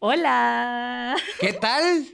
Hola. ¿Qué tal?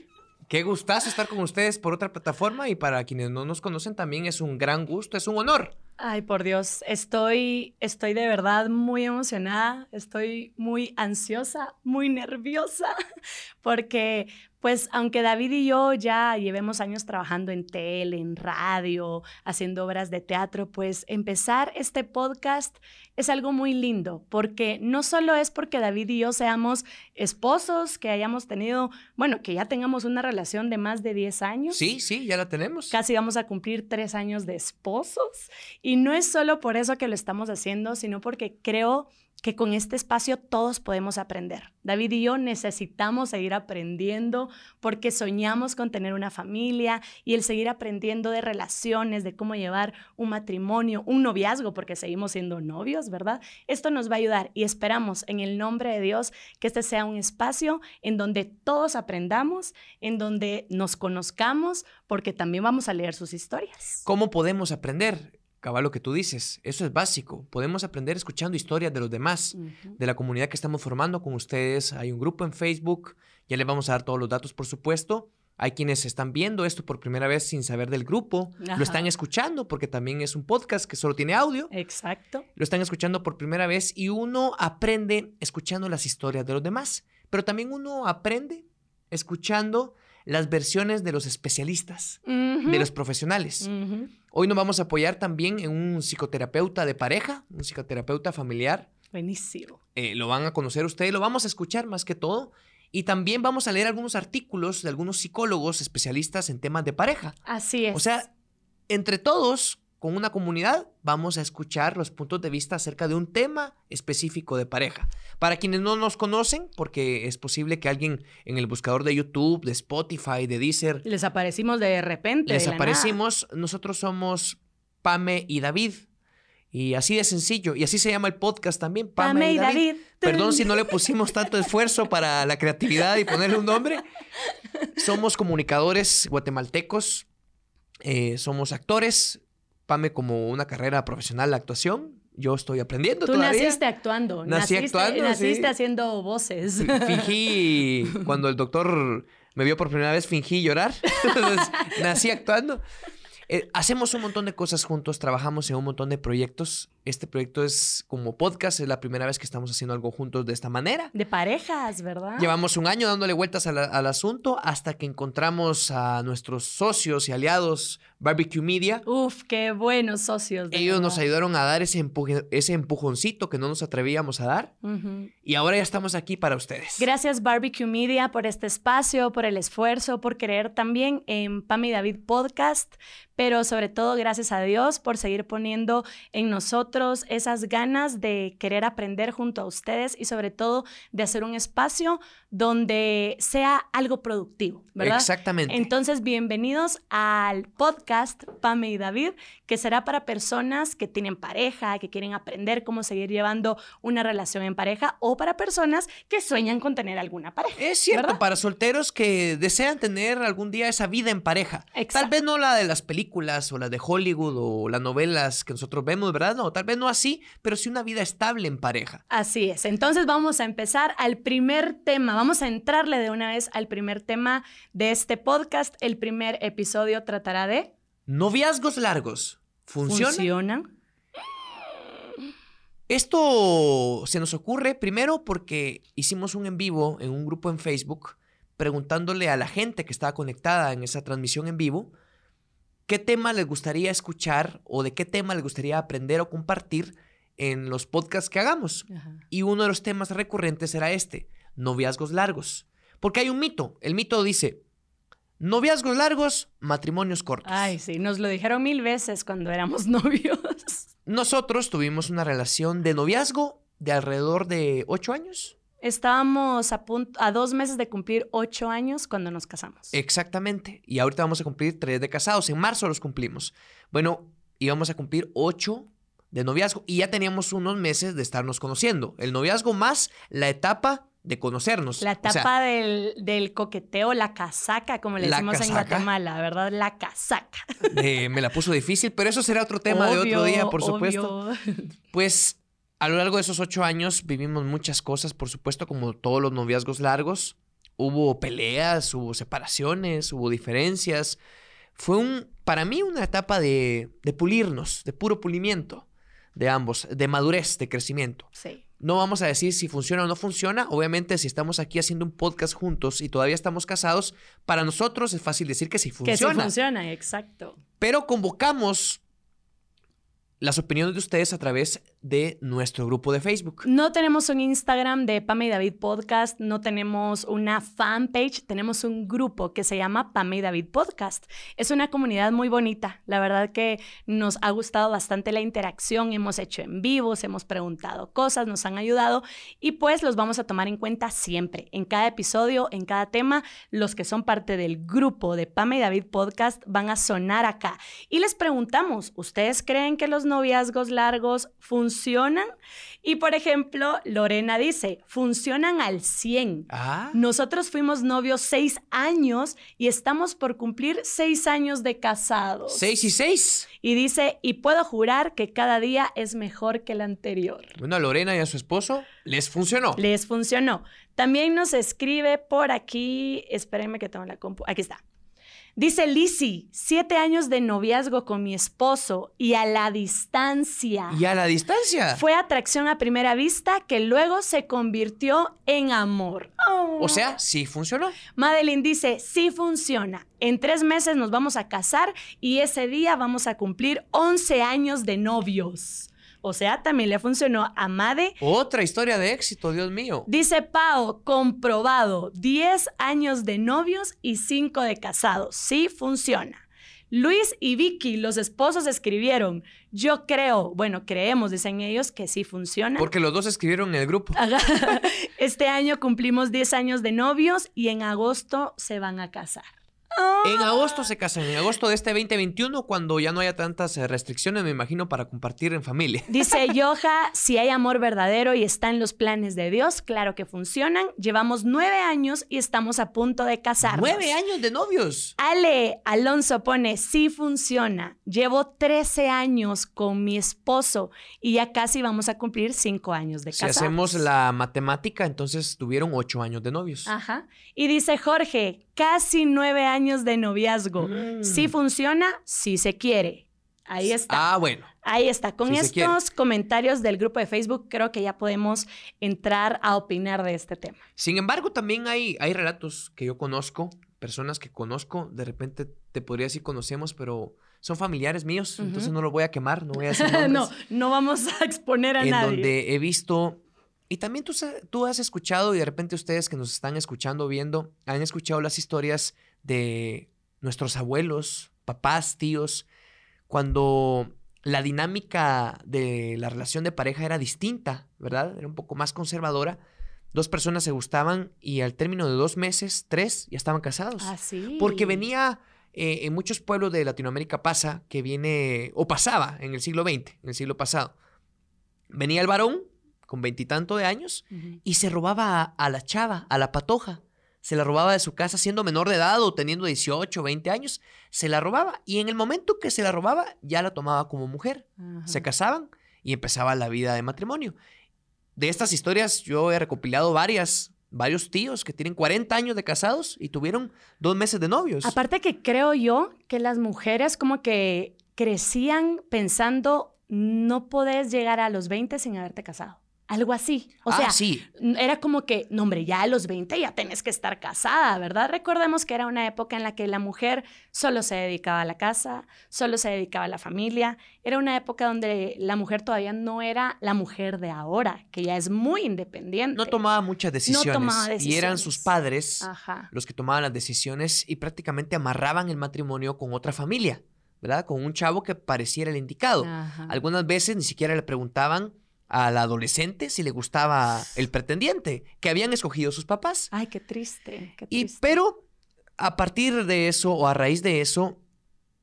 Qué gustazo estar con ustedes por otra plataforma y para quienes no nos conocen también es un gran gusto, es un honor. Ay, por Dios, estoy, estoy de verdad muy emocionada, estoy muy ansiosa, muy nerviosa, porque pues aunque David y yo ya llevemos años trabajando en tele, en radio, haciendo obras de teatro, pues empezar este podcast es algo muy lindo, porque no solo es porque David y yo seamos esposos, que hayamos tenido, bueno, que ya tengamos una relación de más de 10 años. Sí, sí, ya la tenemos. Casi vamos a cumplir tres años de esposos. Y no es solo por eso que lo estamos haciendo, sino porque creo que con este espacio todos podemos aprender. David y yo necesitamos seguir aprendiendo porque soñamos con tener una familia y el seguir aprendiendo de relaciones, de cómo llevar un matrimonio, un noviazgo, porque seguimos siendo novios, ¿verdad? Esto nos va a ayudar y esperamos en el nombre de Dios que este sea un espacio en donde todos aprendamos, en donde nos conozcamos, porque también vamos a leer sus historias. ¿Cómo podemos aprender? Cabal lo que tú dices, eso es básico. Podemos aprender escuchando historias de los demás, de la comunidad que estamos formando con ustedes. Hay un grupo en Facebook, ya les vamos a dar todos los datos, por supuesto. Hay quienes están viendo esto por primera vez sin saber del grupo. Lo están escuchando porque también es un podcast que solo tiene audio. Exacto. Lo están escuchando por primera vez y uno aprende escuchando las historias de los demás. Pero también uno aprende escuchando las versiones de los especialistas, de los profesionales. Hoy nos vamos a apoyar también en un psicoterapeuta de pareja, un psicoterapeuta familiar. Buenísimo. Eh, lo van a conocer ustedes, lo vamos a escuchar más que todo. Y también vamos a leer algunos artículos de algunos psicólogos especialistas en temas de pareja. Así es. O sea, entre todos con una comunidad, vamos a escuchar los puntos de vista acerca de un tema específico de pareja. Para quienes no nos conocen, porque es posible que alguien en el buscador de YouTube, de Spotify, de Deezer... Les aparecimos de repente. Les aparecimos, nosotros somos Pame y David. Y así de sencillo. Y así se llama el podcast también, Pame, y David. Perdón si no le pusimos tanto esfuerzo para la creatividad y ponerle un nombre. Somos comunicadores guatemaltecos, eh, somos actores, Pame como una carrera profesional de actuación. Yo estoy aprendiendo Tú naciste actuando. Nací naciste, actuando. Naciste haciendo voces. Fingí, cuando el doctor me vio por primera vez, fingí llorar. Entonces, nací actuando. Eh, hacemos un montón de cosas juntos, trabajamos en un montón de proyectos. Este proyecto es como podcast, es la primera vez que estamos haciendo algo juntos de esta manera. De parejas, ¿verdad? Llevamos un año dándole vueltas al, asunto hasta que encontramos a nuestros socios y aliados Barbecue Media. Uf, qué buenos socios. Ellos nos ayudaron a dar ese, ese empujoncito que no nos atrevíamos a dar. Y ahora ya estamos aquí para ustedes. Gracias Barbecue Media por este espacio, por el esfuerzo, por creer también en Pam y David Podcast pero sobre todo gracias a Dios por seguir poniendo en nosotros esas ganas de querer aprender junto a ustedes y sobre todo de hacer un espacio donde sea algo productivo, ¿verdad? Exactamente. Entonces, bienvenidos al podcast Pame y David, que será para personas que tienen pareja, que quieren aprender cómo seguir llevando una relación en pareja o para personas que sueñan con tener alguna pareja. Es cierto, para solteros que desean tener algún día esa vida en pareja. Tal vez no la de las películas o las de Hollywood o las novelas que nosotros vemos, ¿verdad? No, tal vez no así, pero sí una vida estable en pareja. Así es. Entonces vamos a empezar al primer tema. Vamos a entrarle de una vez al primer tema de este podcast. El primer episodio tratará de... Noviazgos largos. ¿Funcionan? ¿Funcionan? Esto se nos ocurre primero porque hicimos un en vivo en un grupo en Facebook preguntándole a la gente que estaba conectada en esa transmisión en vivo qué tema les gustaría escuchar o de qué tema les gustaría aprender o compartir en los podcasts que hagamos. Y uno de los temas recurrentes era este, noviazgos largos. Porque hay un mito. El mito dice, noviazgos largos, matrimonios cortos. Ay, sí, nos lo dijeron mil veces cuando éramos novios. Nosotros tuvimos una relación de noviazgo de alrededor de ocho años. Estábamos a, punto, a dos meses de cumplir ocho años cuando nos casamos. Exactamente. Y ahorita vamos a cumplir tres de casados. En marzo los cumplimos. Bueno, íbamos a cumplir ocho de noviazgo y ya teníamos unos meses de estarnos conociendo. El noviazgo más la etapa de conocernos. La etapa del, coqueteo, la casaca, como le decimos en Guatemala, ¿verdad? La casaca. me la puso difícil, pero eso será otro tema de otro día, por supuesto. Pues A lo largo de esos ocho años vivimos muchas cosas, por supuesto, como todos los noviazgos largos. Hubo peleas, hubo separaciones, hubo diferencias. Fue un, para mí una etapa de, de pulirnos, de puro pulimiento de ambos, de madurez, de crecimiento. Sí. No vamos a decir si funciona o no funciona. Obviamente, si estamos aquí haciendo un podcast juntos y todavía estamos casados, para nosotros es fácil decir que sí funciona. Que sí funciona, exacto. Pero convocamos las opiniones de ustedes a través de nuestro grupo de Facebook. No tenemos un Instagram de Pame y David Podcast, no tenemos una fanpage, tenemos un grupo que se llama Pame y David Podcast. Es una comunidad muy bonita, la verdad que nos ha gustado bastante la interacción, hemos hecho en vivos, hemos preguntado cosas, nos han ayudado y pues los vamos a tomar en cuenta siempre, en cada episodio, en cada tema, los que son parte del grupo de Pame y David Podcast van a sonar acá. Y les preguntamos, ¿ustedes creen que los noviazgos largos funcionan? Funcionan. Y por ejemplo, Lorena dice, funcionan al 100. Ah. Nosotros fuimos novios seis años y estamos por cumplir seis años de casados. Seis y seis. Y dice, y puedo jurar que cada día es mejor que el anterior. Bueno, a Lorena y a su esposo les funcionó. Les funcionó. También nos escribe por aquí, espérenme que tengo la compu, aquí está. Dice Lizzie, siete años de noviazgo con mi esposo y a la distancia. ¿Y a la distancia? Fue atracción a primera vista que luego se convirtió en amor. O sea, sí funcionó. Madeline dice, sí funciona. En tres meses nos vamos a casar y ese día vamos a cumplir 11 años de novios. O sea, también le funcionó a Made. Otra historia de éxito, Dios mío. Dice Pau, comprobado, 10 años de novios y 5 de casados. Sí funciona. Luis y Vicky, los esposos, escribieron, yo creo, bueno, creemos, dicen ellos, que sí funciona. Porque los dos escribieron en el grupo. Este año cumplimos 10 años de novios y en agosto se van a casar. En agosto se casan, en agosto de este 2021, cuando ya no haya tantas eh, restricciones, me imagino, para compartir en familia. Dice Yoja, si hay amor verdadero y está en los planes de Dios, claro que funcionan. Llevamos nueve años y estamos a punto de casarnos. ¡Nueve años de novios! Ale Alonso pone, sí funciona. Llevo 13 años con mi esposo y ya casi vamos a cumplir cinco años de casados. Si hacemos la matemática, entonces tuvieron ocho años de novios. Ajá. Y dice Jorge, casi nueve años de noviazgo. Si Mm. funciona, si se quiere. Ahí está. Ah, bueno. Ahí está. Con Si estos comentarios del grupo de Facebook, creo que ya podemos entrar a opinar de este tema. Sin embargo, también hay, hay relatos que yo conozco, personas que conozco, de repente te podría decir conocemos, pero son familiares míos, entonces no lo voy a quemar, no voy a decir nombres. no, no vamos a exponer a en nadie. donde he visto, y también tú, tú has escuchado, y de repente ustedes que nos están escuchando, viendo, han escuchado las historias de nuestros abuelos, papás, tíos, cuando la dinámica de la relación de pareja era distinta, ¿verdad? Era un poco más conservadora. Dos personas se gustaban y al término de dos meses, tres, ya estaban casados. Ah, sí. Porque venía, eh, en muchos pueblos de Latinoamérica pasa que viene, o pasaba en el siglo XX, en el siglo pasado. Venía el varón con veintitanto de años y se robaba a, a la chava, a la patoja. Se la robaba de su casa siendo menor de edad o teniendo 18, 20 años. Se la robaba y en el momento que se la robaba ya la tomaba como mujer. Ajá. Se casaban y empezaba la vida de matrimonio. De estas historias yo he recopilado varias, varios tíos que tienen 40 años de casados y tuvieron dos meses de novios. Aparte que creo yo que las mujeres como que crecían pensando no podés llegar a los 20 sin haberte casado. Algo así. O Ah, sea, sí. era como que, no hombre, ya a los 20 ya tenés que estar casada, ¿verdad? Recordemos que era una época en la que la mujer solo se dedicaba a la casa, solo se dedicaba a la familia. Era una época donde la mujer todavía no era la mujer de ahora, que ya es muy independiente. No tomaba muchas decisiones, tomaba y eran sus decisiones. padres Ajá. los que tomaban las decisiones y prácticamente amarraban el matrimonio con otra familia, ¿verdad? Con un chavo que pareciera el indicado. Ajá. Algunas veces ni siquiera le preguntaban al adolescente si le gustaba el pretendiente que habían escogido sus papás. Ay, qué triste. qué Y triste. pero a partir de eso o a raíz de eso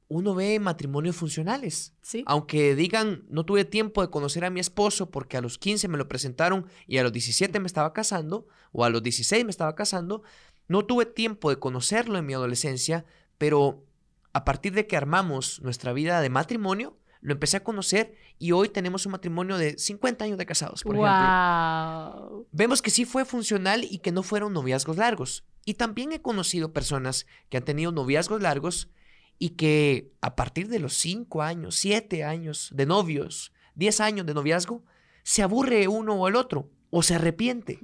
uno ve matrimonios funcionales. Sí. Aunque digan, no tuve tiempo de conocer a mi esposo porque a los 15 me lo presentaron y a los 17 me estaba casando, o a los 16 me estaba casando, no tuve tiempo de conocerlo en mi adolescencia, pero a partir de que armamos nuestra vida de matrimonio, lo empecé a conocer y hoy tenemos un matrimonio de 50 años de casados, por wow. ejemplo. Vemos que sí fue funcional y que no fueron noviazgos largos. Y también he conocido personas que han tenido noviazgos largos y que a partir de los 5 años, 7 años de novios, 10 años de noviazgo, se aburre uno o el otro, o se arrepiente,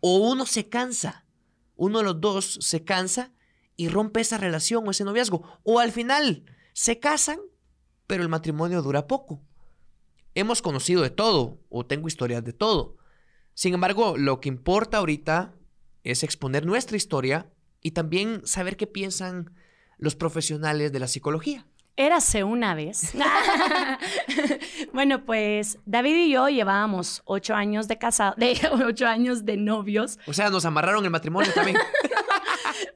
o uno se cansa, uno de los dos se cansa y rompe esa relación o ese noviazgo, o al final se casan, pero el matrimonio dura poco. Hemos conocido de todo, o tengo historias de todo. Sin embargo, lo que importa ahorita es exponer nuestra historia y también saber qué piensan los profesionales de la psicología. Érase una vez. bueno, pues David y yo llevábamos ocho años de casado, de ocho años de novios. O sea, nos amarraron el matrimonio también.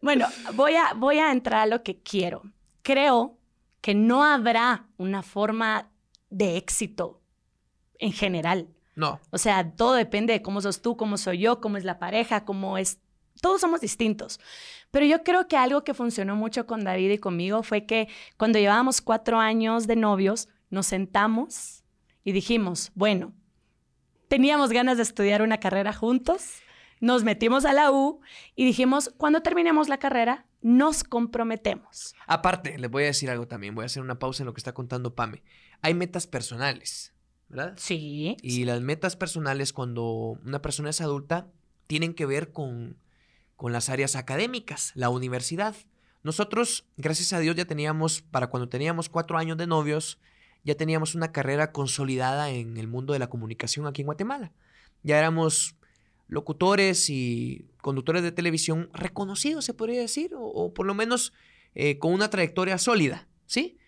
Bueno, voy a, voy a entrar a lo que quiero. Creo que no habrá una forma de éxito en general. No, O sea, todo depende de cómo sos tú, cómo soy yo, cómo es la pareja, cómo es... Todos somos distintos. Pero yo creo que algo que funcionó mucho con David y conmigo fue que cuando llevábamos cuatro años de novios, nos sentamos y dijimos, bueno, teníamos ganas de estudiar una carrera juntos, nos metimos a la U y dijimos, cuando terminemos la carrera, nos comprometemos. Aparte, les voy a decir algo también. Voy a hacer una pausa en lo que está contando Pame. Hay metas personales, ¿verdad? Sí. Y las metas personales cuando una persona es adulta tienen que ver con, con las áreas académicas, la universidad. Nosotros, gracias a Dios, ya teníamos, para cuando teníamos cuatro años de novios, ya teníamos una carrera consolidada en el mundo de la comunicación aquí en Guatemala. Ya éramos locutores y conductores de televisión reconocidos, se podría decir, o, o por lo menos eh, con una trayectoria sólida, ¿sí?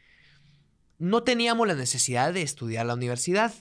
No teníamos la necesidad de estudiar la universidad.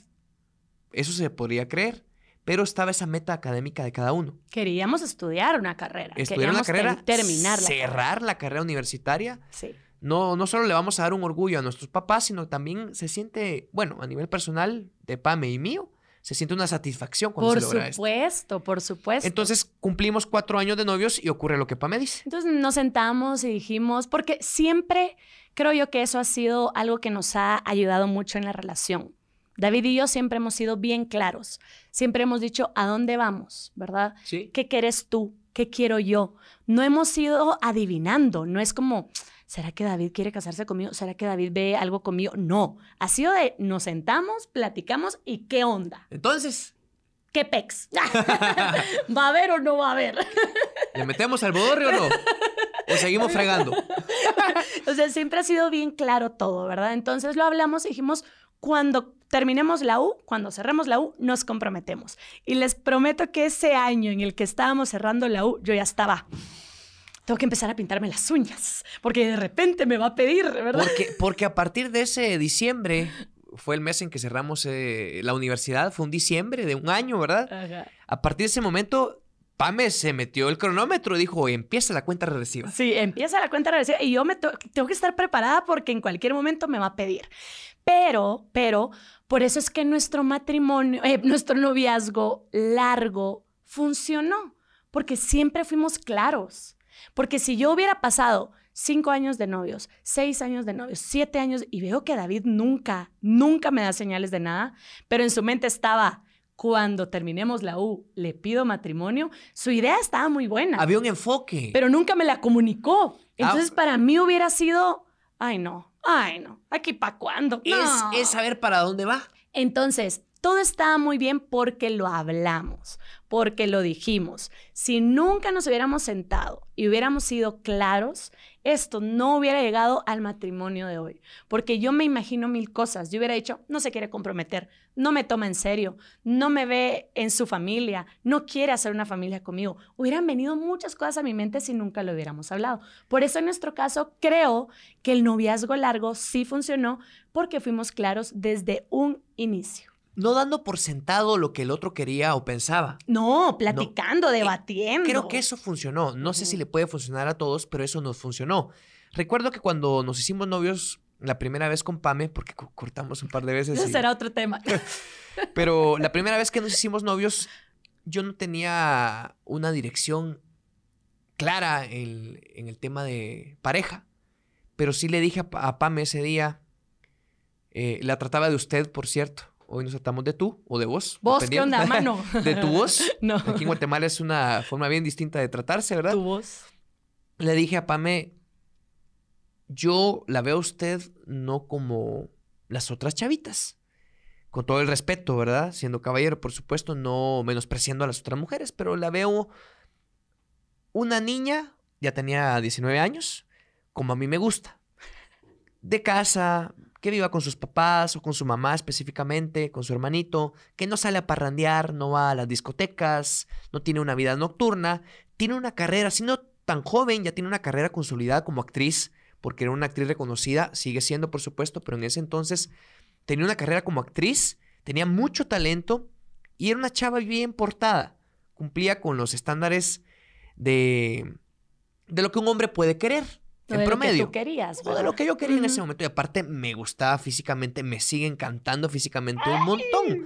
Eso se podría creer, pero estaba esa meta académica de cada uno. Queríamos estudiar una carrera. Estudiar una carrera, ter- terminar la cerrar la carrera universitaria. Sí. No, no solo le vamos a dar un orgullo a nuestros papás, sino también se siente, bueno, a nivel personal de Pame y mío, se siente una satisfacción cuando Por se logra esto. supuesto, por supuesto. Entonces cumplimos cuatro años de novios y ocurre lo que Pame dice. Entonces nos sentamos y dijimos, porque siempre creo yo que eso ha sido algo que nos ha ayudado mucho en la relación. David y yo siempre hemos sido bien claros. Siempre hemos dicho a dónde vamos, ¿verdad? Sí. ¿Qué quieres tú? ¿Qué quiero yo? No hemos ido adivinando. No es como, ¿será que David quiere casarse conmigo? ¿Será que David ve algo conmigo? No. Ha sido de nos sentamos, platicamos y qué onda. Entonces, ¿Qué pex? ¿Va a haber o no va a haber? ¿le metemos al bodorrio o no? ¿O seguimos fregando? O sea, siempre ha sido bien claro todo, ¿verdad? Entonces lo hablamos y dijimos, cuando terminemos la U, cuando cerremos la U, nos comprometemos. Y les prometo que ese año en el que estábamos cerrando la U, yo ya estaba. Tengo que empezar a pintarme las uñas, porque de repente me va a pedir, ¿verdad? Porque, porque a partir de ese diciembre, fue el mes en que cerramos eh, la universidad, fue un diciembre de un año, ¿verdad? Ajá. A partir de ese momento, Pame se metió el cronómetro y dijo, empieza la cuenta regresiva. Sí, empieza la cuenta regresiva y yo me tengo que estar preparada porque en cualquier momento me va a pedir. Pero, pero, por eso es que nuestro matrimonio, eh, nuestro noviazgo largo funcionó, porque siempre fuimos claros. Porque si yo hubiera pasado cinco años de novios, seis años de novios, siete años, y veo que David nunca, nunca me da señales de nada, pero en su mente estaba, cuando terminemos la U, le pido matrimonio, su idea estaba muy buena Había un enfoque. pero nunca me la comunicó. Entonces, Ah. para mí hubiera sido, ay, no, ay, no, aquí para cuándo. es, es saber para dónde va. Entonces, todo estaba muy bien porque lo hablamos, porque lo dijimos. Si nunca nos hubiéramos sentado y hubiéramos sido claros, esto no hubiera llegado al matrimonio de hoy. Porque yo me imagino mil cosas. Yo hubiera dicho, no se quiere comprometer, no me toma en serio, no me ve en su familia, no quiere hacer una familia conmigo. Hubieran venido muchas cosas a mi mente si nunca lo hubiéramos hablado. Por eso en nuestro caso creo que el noviazgo largo sí funcionó porque fuimos claros desde un inicio. No dando por sentado lo que el otro quería o pensaba. No, platicando, debatiendo. Creo que eso funcionó. No sé si le puede funcionar a todos, pero eso nos funcionó. Recuerdo que cuando nos hicimos novios la primera vez con Pame, porque co- cortamos un par de veces. Ese y- será otro tema. Pero la primera vez que nos hicimos novios, yo no tenía una dirección clara en, en el tema de pareja. Pero sí le dije a Pame ese día, Eh, la trataba de usted, por cierto. Hoy nos tratamos de tú o de vos. ¿Vos qué onda, mano? de tu voz. No. Aquí en Guatemala es una forma bien distinta de tratarse, ¿verdad? Tu voz. Le dije a Pame, yo la veo a usted no como las otras chavitas. Con todo el respeto, ¿verdad? Siendo caballero, por supuesto, no menospreciando a las otras mujeres, pero la veo una niña, ya tenía 19 años, como a mí me gusta. De casa, que viva con sus papás o con su mamá específicamente, con su hermanito, que no sale a parrandear, no va a las discotecas, no tiene una vida nocturna, tiene una carrera, siendo tan joven, ya tiene una carrera consolidada como actriz, porque era una actriz reconocida, sigue siendo por supuesto, pero en ese entonces tenía una carrera como actriz, tenía mucho talento y era una chava bien portada, cumplía con los estándares de, de lo que un hombre puede querer. En de promedio. Lo que tú querías, de lo que yo quería en ese momento. Y aparte me gustaba físicamente, me sigue encantando físicamente un montón.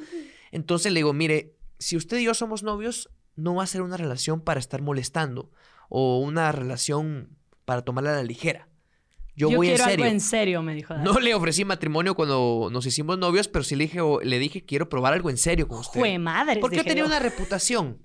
Entonces le digo, mire, si usted y yo somos novios, no va a ser una relación para estar molestando o una relación para tomarla a la ligera. Yo, Yo voy en quiero serio. algo en serio, me dijo. Dani. No le ofrecí matrimonio cuando nos hicimos novios, pero sí le dije, le dije quiero probar algo en serio con usted. Jue madres, Porque yo tenía una reputación.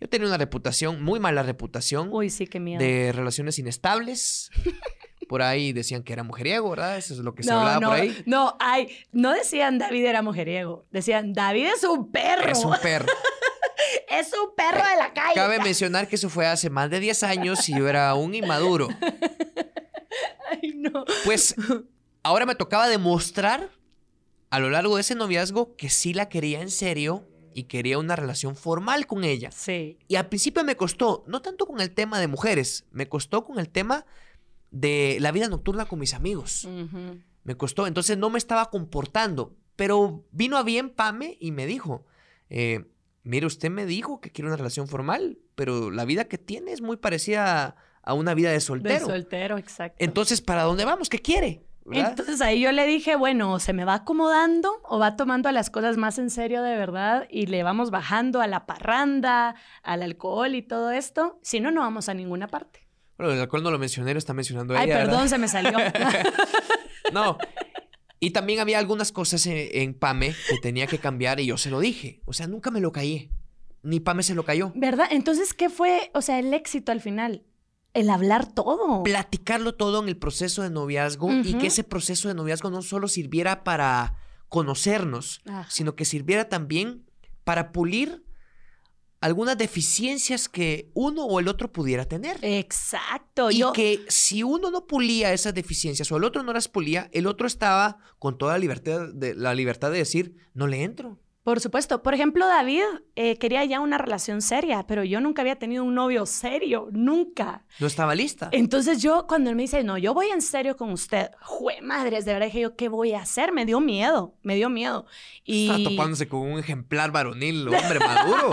Yo tenía una reputación, muy mala reputación, Uy, sí, qué miedo. de relaciones inestables. Por ahí decían que era mujeriego, ¿verdad? Eso es lo que se no, hablaba no, por ahí. no, ay, no decían David era mujeriego, decían David es un perro, Es un perro. es un perro de la calle. Cabe mencionar que eso fue hace más de 10 años y yo era un inmaduro. Ay, no. Pues ahora me tocaba demostrar a lo largo de ese noviazgo que sí la quería en serio y quería una relación formal con ella. Sí, Y al principio me costó, no tanto con el tema de mujeres, me costó con el tema de la vida nocturna con mis amigos. Me costó, entonces no me estaba comportando. Pero vino a bien Pame y me dijo, eh, mire, usted me dijo que quiere una relación formal, pero la vida que tiene es muy parecida a, a una vida de de soltero. soltero, exacto. Entonces, ¿para dónde vamos? ¿Qué quiere? ¿Verdad? Entonces ahí yo le dije, bueno, ¿se me va acomodando o va tomando las cosas más en serio de verdad y le vamos bajando a la parranda, al alcohol y todo esto? Si no, no vamos a ninguna parte. Bueno, el alcohol no lo mencioné, lo está mencionando Ay, ella. ¿verdad? perdón, se me salió. No. Y también había algunas cosas en, en Pame que tenía que cambiar y yo se lo dije. O sea, nunca me lo callé. Ni Pame se lo cayó. ¿Verdad? Entonces, ¿qué fue, o sea, el éxito al final? El hablar todo. Platicarlo todo en el proceso de noviazgo y que ese proceso de noviazgo no solo sirviera para conocernos, sino que sirviera también para pulir algunas deficiencias que uno o el otro pudiera tener. Exacto. Y Yo, que si uno no pulía esas deficiencias o el otro no las pulía, el otro estaba con toda la libertad de, la libertad de decir, no le entro. Por supuesto. Por ejemplo, David eh, quería ya una relación seria, pero yo nunca había tenido un novio serio, nunca. No estaba lista. Entonces yo, cuando él me dice, no, yo voy en serio con usted, jue madres, de verdad dije yo, ¿qué voy a hacer? Me dio miedo, me dio miedo. Y... Estaba topándose con un ejemplar varonil, hombre maduro.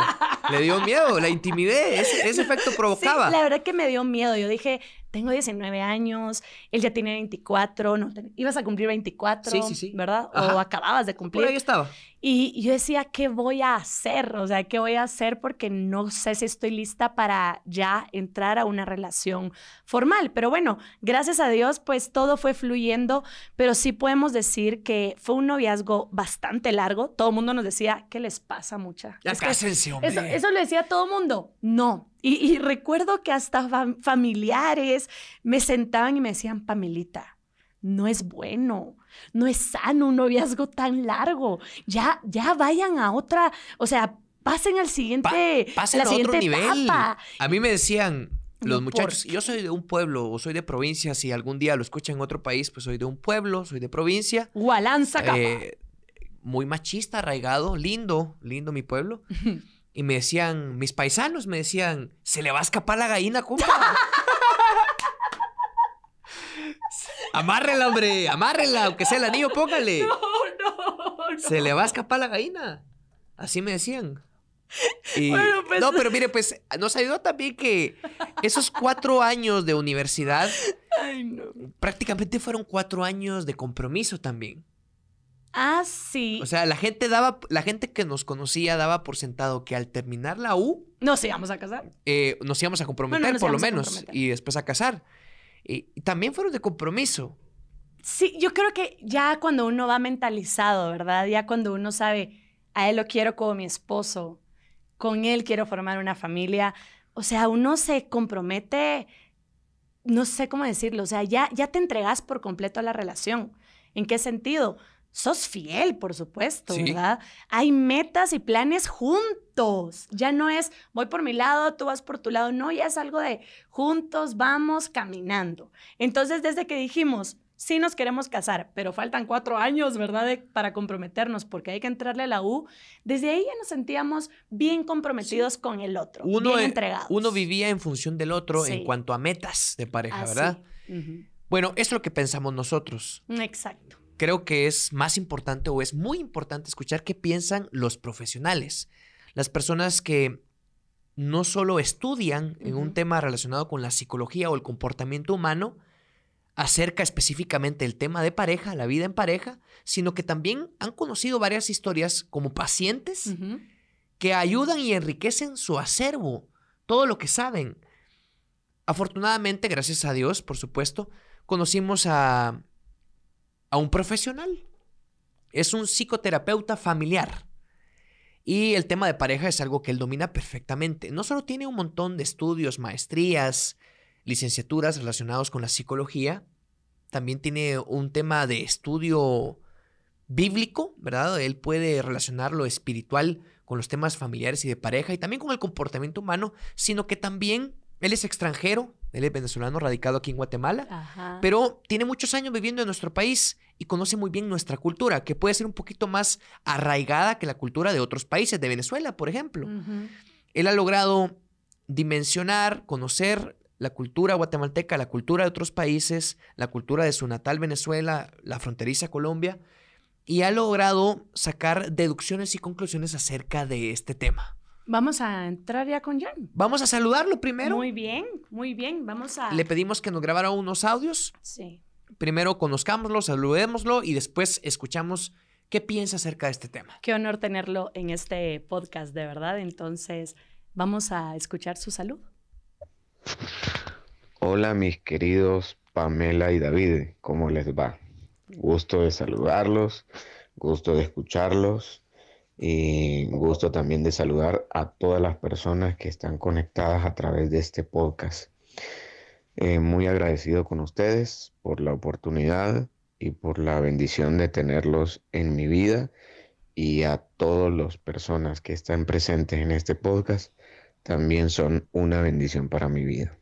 Le dio miedo, la intimidé. Ese, ese efecto provocaba. Sí, la verdad que me dio miedo. Yo dije, tengo 19 años, él ya tiene 24, no, ibas a cumplir 24, Sí, sí, sí. ¿verdad? O acababas de Por cumplir. ahí estaba. Y yo decía, ¿qué voy a hacer? O sea, ¿qué voy a hacer? Porque no sé si estoy lista para ya entrar a una relación formal. Pero bueno, gracias a Dios, pues todo fue fluyendo, pero sí podemos decir que fue un noviazgo bastante largo. Todo el mundo nos decía, ¿qué les pasa, mucha? Ya Es que cásense, hombre. eso, eso lo decía todo el mundo. No. Y, y recuerdo que hasta fam- familiares me sentaban y me decían, Pamelita, no es bueno, no es sano un noviazgo tan largo. Ya, ya vayan a otra, o sea, pasen al siguiente, Pasen la a otro siguiente nivel. etapa. A mí me decían los ¿por muchachos, yo soy de un pueblo o soy de provincia, si algún día lo escuchan en otro país, pues soy de un pueblo, soy de provincia. Gualanza. Eh, muy machista, arraigado, lindo, lindo mi pueblo. Y me decían, mis paisanos me decían, se le va a escapar la gallina, compa. amárrela, hombre, amárrela, aunque sea el anillo, póngale. No, no, no. Se le va a escapar la gallina. Así me decían. Y- Bueno, pues- No, pero mire, pues nos ayudó también que esos cuatro años de universidad Ay, no. prácticamente fueron cuatro años de compromiso también. Ah, sí. O sea, la gente daba, la gente que nos conocía daba por sentado que al terminar la U Nos íbamos a casar. eh, nos íbamos a comprometer, Bueno, por lo menos, comprometer. y después a casar. Y, y también fueron de compromiso. Sí, yo creo que ya cuando uno va mentalizado, ¿verdad? Ya cuando uno sabe, a él lo quiero como mi esposo, con él quiero formar una familia, o sea, uno se compromete, no sé cómo decirlo, o sea, ya, ya te entregas por completo a la relación. ¿En qué sentido? Sos fiel, por supuesto, ¿verdad? Hay metas y planes juntos. Ya no es voy por mi lado, tú vas por tu lado. No, ya es algo de juntos vamos caminando. Entonces, desde que dijimos, sí nos queremos casar, pero faltan cuatro años, ¿verdad? para comprometernos, porque hay que entrarle a la U. Desde ahí ya nos sentíamos bien comprometidos con el otro, uno, bien e entregados. Uno vivía en función del otro en cuanto a metas de pareja, ¿verdad? Bueno, es lo que pensamos nosotros. Exacto creo que es más importante o es muy importante escuchar qué piensan los profesionales, las personas que no solo estudian en un tema relacionado con la psicología o el comportamiento humano, acerca específicamente el tema de pareja, la vida en pareja, sino que también han conocido varias historias como pacientes que ayudan y enriquecen su acervo, todo lo que saben. Afortunadamente, gracias a Dios, por supuesto, conocimos a a un profesional. Es un psicoterapeuta familiar. Y el tema de pareja es algo que él domina perfectamente. No solo tiene un montón de estudios, maestrías, licenciaturas relacionados con la psicología, también tiene un tema de estudio bíblico, ¿verdad? Él puede relacionar lo espiritual con los temas familiares y de pareja y también con el comportamiento humano, sino que también él es extranjero, él es venezolano radicado aquí en Guatemala, pero tiene muchos años viviendo en nuestro país y conoce muy bien nuestra cultura, que puede ser un poquito más arraigada que la cultura de otros países, de Venezuela, por ejemplo. Él ha logrado dimensionar, conocer la cultura guatemalteca, la cultura de otros países, la cultura de su natal Venezuela, la fronteriza Colombia, y ha logrado sacar deducciones y conclusiones acerca de este tema. Vamos a entrar ya con Jan. Vamos a saludarlo primero. Muy bien, muy bien. Vamos a. Le pedimos que nos grabara unos audios. Sí. Primero conozcámoslo, saludémoslo y después escuchamos qué piensa acerca de este tema. Qué honor tenerlo en este podcast, de verdad. Entonces, vamos a escuchar su salud. Hola, mis queridos Pamela y David. ¿Cómo les va? Gusto de saludarlos, gusto de escucharlos y gusto también de saludar a todas las personas que están conectadas a través de este podcast. Eh, muy agradecido con ustedes por la oportunidad y por la bendición de tenerlos en mi vida y a todas las personas que están presentes en este podcast también son una bendición para mi vida.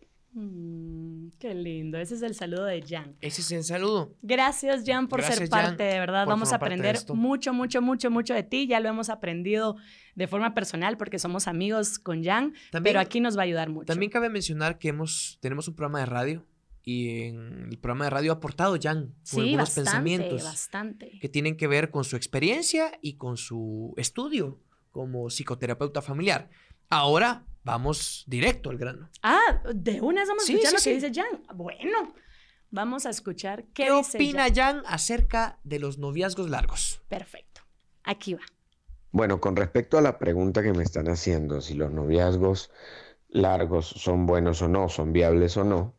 Qué lindo. Ese es el saludo de Jan. Ese es el saludo. Gracias, Jan, por ser parte, de verdad. Vamos a aprender mucho, mucho, mucho, mucho de ti. Ya lo hemos aprendido de forma personal porque somos amigos con Jan, pero aquí nos va a ayudar mucho. También cabe mencionar que hemos, tenemos un programa de radio y en el programa de radio ha aportado Jan sí, algunos pensamientos bastante. que tienen que ver con su experiencia y con su estudio como psicoterapeuta familiar. Ahora vamos directo al grano. Ah, de una vamos a escuchar lo que dice Jan. Bueno, vamos a escuchar qué, ¿Qué opina Jan acerca de los noviazgos largos. Perfecto. Aquí va. Bueno, con respecto a la pregunta que me están haciendo, si los noviazgos largos son buenos o no, son viables o no,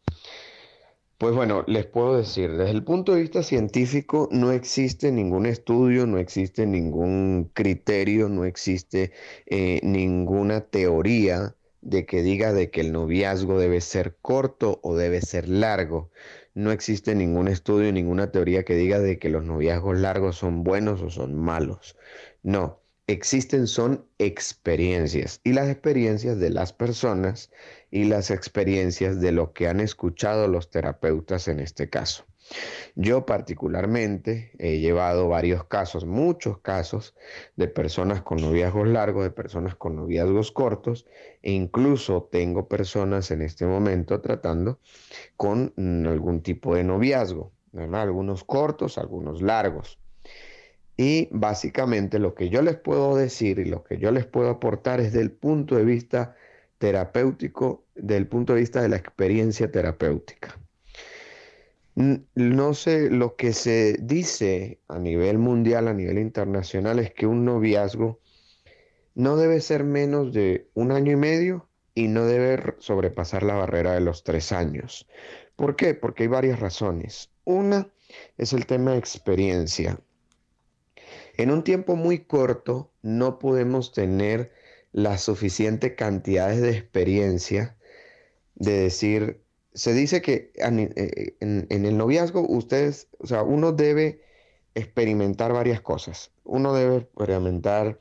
pues bueno, les puedo decir, desde el punto de vista científico no existe ningún estudio, no existe ningún criterio, no existe eh, ninguna teoría de que diga de que el noviazgo debe ser corto o debe ser largo. No existe ningún estudio, ninguna teoría que diga de que los noviazgos largos son buenos o son malos. No, existen son experiencias y las experiencias de las personas y las experiencias de lo que han escuchado los terapeutas en este caso. Yo particularmente he llevado varios casos, muchos casos de personas con noviazgos largos, de personas con noviazgos cortos e incluso tengo personas en este momento tratando con algún tipo de noviazgo, algunos cortos, algunos largos. Y básicamente lo que yo les puedo decir y lo que yo les puedo aportar es del punto de vista terapéutico, del punto de vista de la experiencia terapéutica. No sé, lo que se dice a nivel mundial, a nivel internacional, es que un noviazgo no debe ser menos de un año y medio y no debe sobrepasar la barrera de los tres años. ¿Por qué? Porque hay varias razones. Una es el tema de experiencia. En un tiempo muy corto no podemos tener la suficiente cantidades de experiencia de decir, se dice que eh, en, el noviazgo ustedes, o sea, uno debe experimentar varias cosas. Uno debe experimentar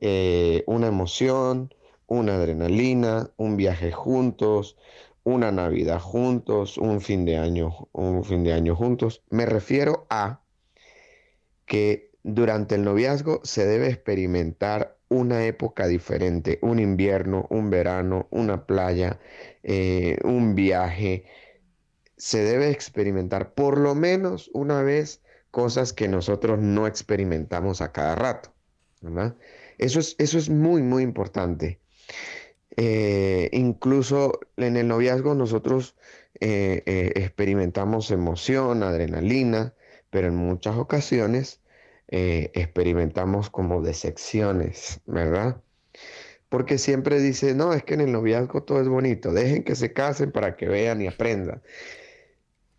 eh, una emoción, una adrenalina, un viaje juntos, una Navidad juntos, un fin de año, un fin de año juntos. Me refiero a que durante el noviazgo se debe experimentar una época diferente, un invierno, un verano, una playa, eh, un viaje. Se debe experimentar por lo menos una vez cosas que nosotros no experimentamos a cada rato. Eso, es, eso es muy, muy importante. Eh, incluso en el noviazgo nosotros eh, experimentamos emoción, adrenalina, pero en muchas ocasiones eh, experimentamos como decepciones, ¿verdad? Porque siempre dice, no, es que en el noviazgo todo es bonito, dejen que se casen para que vean y aprendan.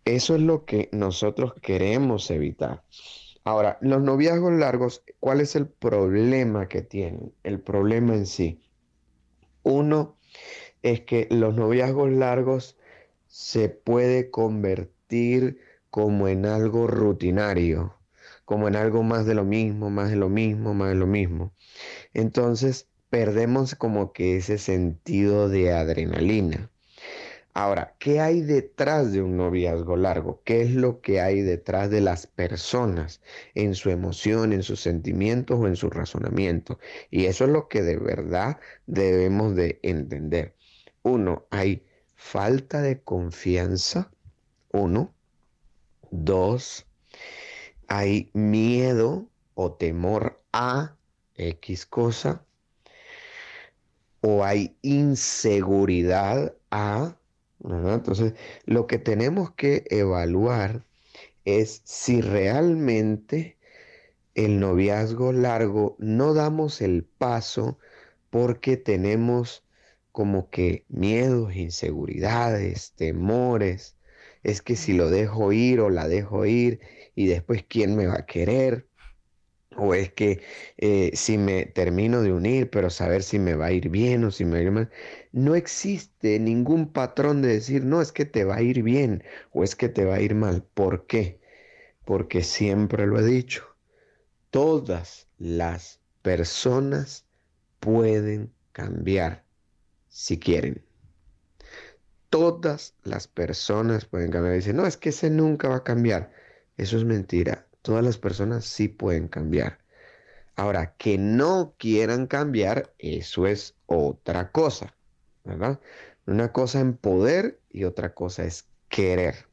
Eso es lo que nosotros queremos evitar. Ahora, los noviazgos largos, ¿cuál es el problema que tienen? El problema en sí. Uno es que los noviazgos largos se puede convertir como en algo rutinario como en algo más de lo mismo, más de lo mismo, más de lo mismo. Entonces perdemos como que ese sentido de adrenalina. Ahora, ¿qué hay detrás de un noviazgo largo? ¿Qué es lo que hay detrás de las personas en su emoción, en sus sentimientos o en su razonamiento? Y eso es lo que de verdad debemos de entender. Uno, hay falta de confianza. Uno. Dos, hay miedo o temor a X cosa, o hay inseguridad a, Entonces, lo que tenemos que evaluar es si realmente el noviazgo largo no damos el paso porque tenemos como que miedos, inseguridades, temores. Es que si lo dejo ir o la dejo ir, y después quién me va a querer. O es que eh, si me termino de unir, pero saber si me va a ir bien o si me va a ir mal. No existe ningún patrón de decir, no, es que te va a ir bien o es que te va a ir mal. ¿Por qué? Porque siempre lo he dicho, todas las personas pueden cambiar si quieren. Todas las personas pueden cambiar. Dicen, no, es que ese nunca va a cambiar. Eso es mentira. Todas las personas sí pueden cambiar. Ahora, que no quieran cambiar, eso es otra cosa, ¿verdad? Una cosa en poder y otra cosa es querer.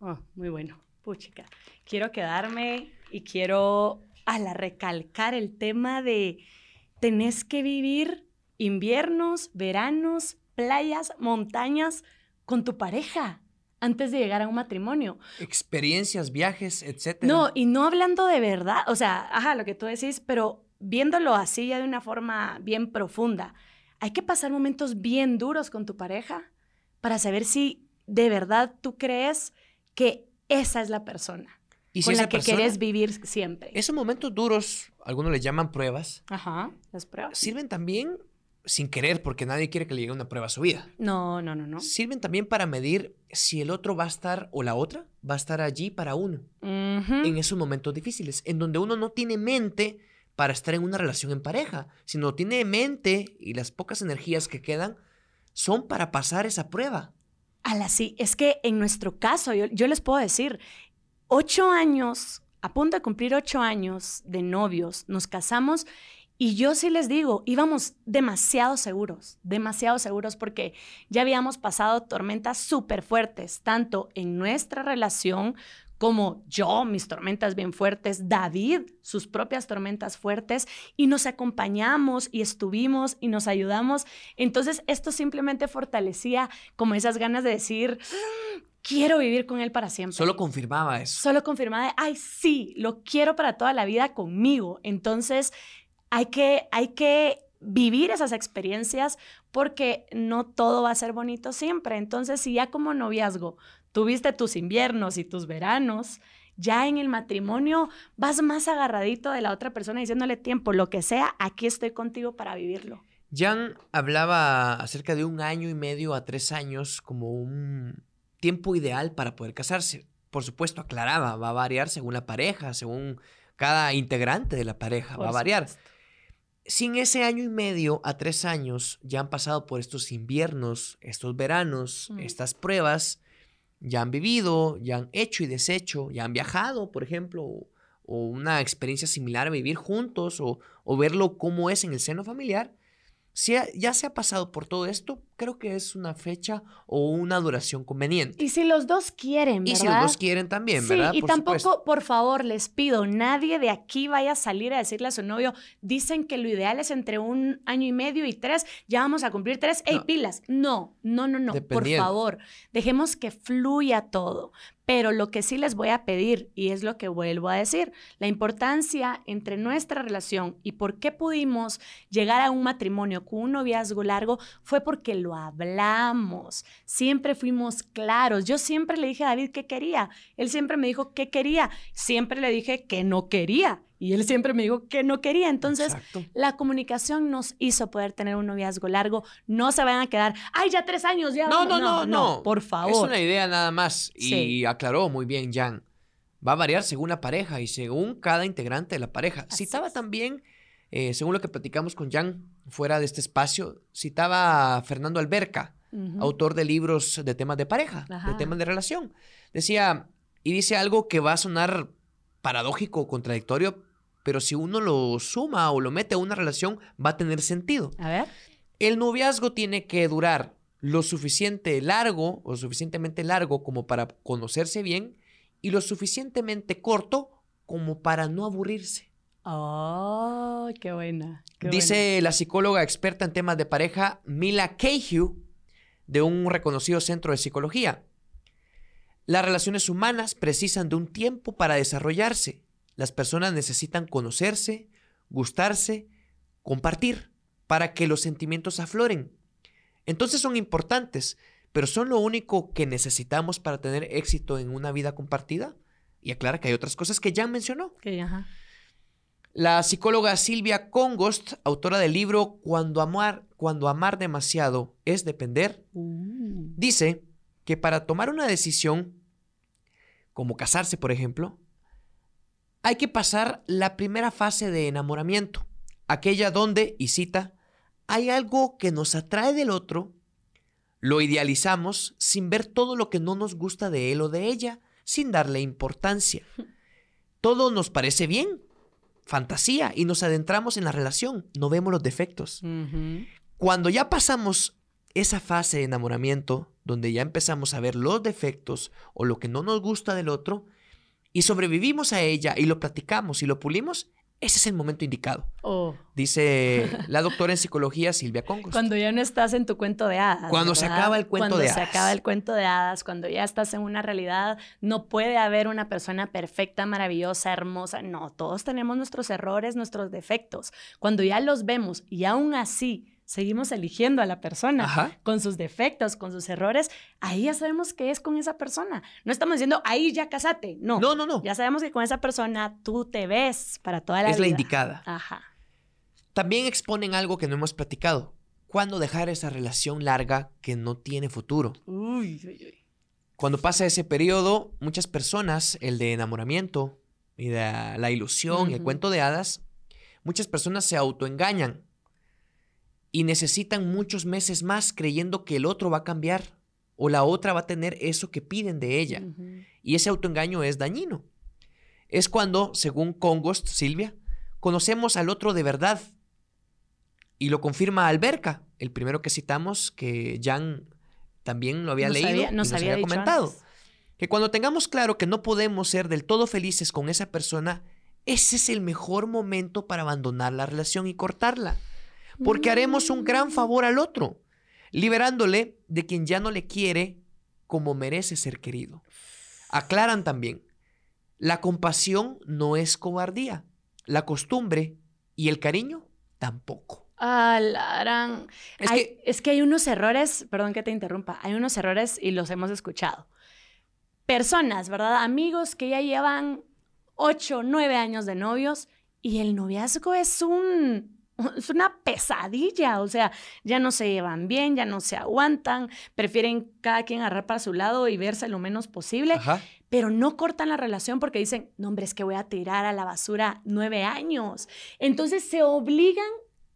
Oh, muy bueno. Puchica. Quiero quedarme y quiero a la recalcar el tema de tenés que vivir inviernos, veranos, playas, montañas con tu pareja antes de llegar a un matrimonio. Experiencias, viajes, etcétera. No, y no hablando de verdad, o sea, ajá, lo que tú decís, pero viéndolo así ya de una forma bien profunda. Hay que pasar momentos bien duros con tu pareja para saber si de verdad tú crees que esa es la persona ¿Y con la que quieres vivir siempre. Esos momentos duros, algunos les llaman pruebas. Ajá, las pruebas. Sirven también sin querer, porque nadie quiere que le llegue una prueba a su vida. No, no, no, no. Sirven también para medir si el otro va a estar o la otra va a estar allí para uno en esos momentos difíciles, en donde uno no tiene mente para estar en una relación en pareja, sino tiene mente y las pocas energías que quedan son para pasar esa prueba. la sí, es que en nuestro caso, yo, yo les puedo decir, ocho años, a punto de cumplir ocho años de novios, nos casamos y yo sí les digo, íbamos demasiado seguros, demasiado seguros porque ya habíamos pasado tormentas súper fuertes, tanto en nuestra relación como yo, mis tormentas bien fuertes, David, sus propias tormentas fuertes, y nos acompañamos y estuvimos y nos ayudamos. Entonces, esto simplemente fortalecía como esas ganas de decir, quiero vivir con él para siempre. Solo confirmaba eso. Solo confirmaba, ay, sí, lo quiero para toda la vida conmigo. Entonces, hay que, hay que vivir esas experiencias porque no todo va a ser bonito siempre. Entonces, si ya como noviazgo tuviste tus inviernos y tus veranos, ya en el matrimonio vas más agarradito de la otra persona diciéndole tiempo, lo que sea, aquí estoy contigo para vivirlo. Jan hablaba acerca de un año y medio a tres años como un tiempo ideal para poder casarse. Por supuesto, aclaraba, va a variar según la pareja, según cada integrante de la pareja, va a variar. Sin ese año y medio a tres años, ya han pasado por estos inviernos, estos veranos, Mm. estas pruebas, ya han vivido, ya han hecho y deshecho, ya han viajado, por ejemplo, o, o una experiencia similar a vivir juntos o, o verlo cómo es en el seno familiar. Si ha- ya se ha pasado por todo esto, creo que es una fecha o una duración conveniente. Y si los dos quieren, ¿verdad? Y si los dos quieren también, Sí, ¿verdad? y Por tampoco, supuesto. por favor, les pido, nadie de aquí vaya a salir a decirle a su novio, dicen que lo ideal es entre un año y medio y tres, ya vamos a cumplir tres, ey, No. pilas. No, no, no, no, por favor, dejemos que fluya todo. Pero lo que sí les voy a pedir, y es lo que vuelvo a decir, la importancia entre nuestra relación y por qué pudimos llegar a un matrimonio con un noviazgo largo fue porque lo hablamos, siempre fuimos claros. Yo siempre le dije a David qué quería, él siempre me dijo qué quería, siempre le dije que no quería y él siempre me dijo que no quería. Entonces, Exacto. la comunicación nos hizo poder tener un noviazgo largo. No se vayan a quedar, ay, ya tres años, ya. No, vamos". no, no, no. Por Es favor. una idea nada más. Y Sí. aclaró muy bien Jan. Va a variar según la pareja y según cada integrante de la pareja. Así citaba es. también, eh, según lo que platicamos con Jan fuera de este espacio, citaba a Fernando Alberca, autor de libros de temas de pareja, Ajá. de temas de relación. Decía, y dice algo que va a sonar paradójico o contradictorio, pero si uno lo suma o lo mete a una relación, va a tener sentido. A ver. El noviazgo tiene que durar lo suficiente largo o suficientemente largo como para conocerse bien y lo suficientemente corto como para no aburrirse. Oh, qué buena. qué Dice la psicóloga experta en temas de pareja Mila Cahill de un reconocido centro de psicología. Las relaciones humanas precisan de un tiempo para desarrollarse. Las personas necesitan conocerse, gustarse, compartir para que los sentimientos afloren. Entonces son importantes, pero son lo único que necesitamos para tener éxito en una vida compartida. Y aclara que hay otras cosas que ya mencionó. Que, ajá. La psicóloga Silvia Congost, autora del libro Cuando amar, Cuando amar demasiado es depender, Uh. dice que para tomar una decisión, como casarse por ejemplo, hay que pasar la primera fase de enamoramiento, aquella donde, y cita, hay algo que nos atrae del otro, lo idealizamos sin ver todo lo que no nos gusta de él o de ella, sin darle importancia. Todo nos parece bien, fantasía, y nos adentramos en la relación, no vemos los defectos. Cuando ya pasamos esa fase de enamoramiento, donde ya empezamos a ver los defectos o lo que no nos gusta del otro, y sobrevivimos a ella y lo platicamos y lo pulimos, ese es el momento indicado, Oh. dice la doctora en psicología Silvia Congos. Cuando ya no estás en tu cuento de hadas. Cuando se acaba el cuento Cuando de se hadas. acaba el cuento de hadas, cuando ya estás en una realidad, no puede haber una persona perfecta, maravillosa, hermosa. No, todos tenemos nuestros errores, nuestros defectos. Cuando ya los vemos y aún así seguimos eligiendo a la persona Ajá. con sus defectos, con sus errores, ahí ya sabemos que es con esa persona. No estamos diciendo, ahí ya casate. No. No, no, no. Ya sabemos que con esa persona tú te ves para toda la es vida. la indicada. Ajá. También exponen algo que no hemos platicado. ¿Cuándo dejar esa relación larga que no tiene futuro? Uy, uy, uy. Cuando pasa ese periodo, muchas personas, el de enamoramiento y de la ilusión, y el cuento de hadas, muchas personas se autoengañan y necesitan muchos meses más creyendo que el otro va a cambiar o la otra va a tener eso que piden de ella. Y ese autoengaño es dañino. Es cuando, según Congost, Silvia, conocemos al otro de verdad. Y lo confirma Alberca, el primero que citamos, que Jan también lo había Nos leído había- y nos nos había comentado. antes. Que cuando tengamos claro que no podemos ser del todo felices con esa persona, ese es el mejor momento para abandonar la relación y cortarla. Porque haremos un gran favor al otro, liberándole de quien ya no le quiere como merece ser querido. Aclaran también, la compasión no es cobardía, la costumbre y el cariño tampoco. Alarán. Es Hay- que- es que hay unos errores, perdón que te interrumpa, hay unos errores y los hemos escuchado. personas, ¿verdad? Amigos que ya llevan ocho, nueve años de novios y el noviazgo es un es una pesadilla, o sea, ya no se llevan bien, ya no se aguantan, prefieren cada quien agarrar para su lado y verse lo menos posible, pero no cortan la relación porque dicen, no, hombre, es que voy a tirar a la basura nueve años. Entonces se obligan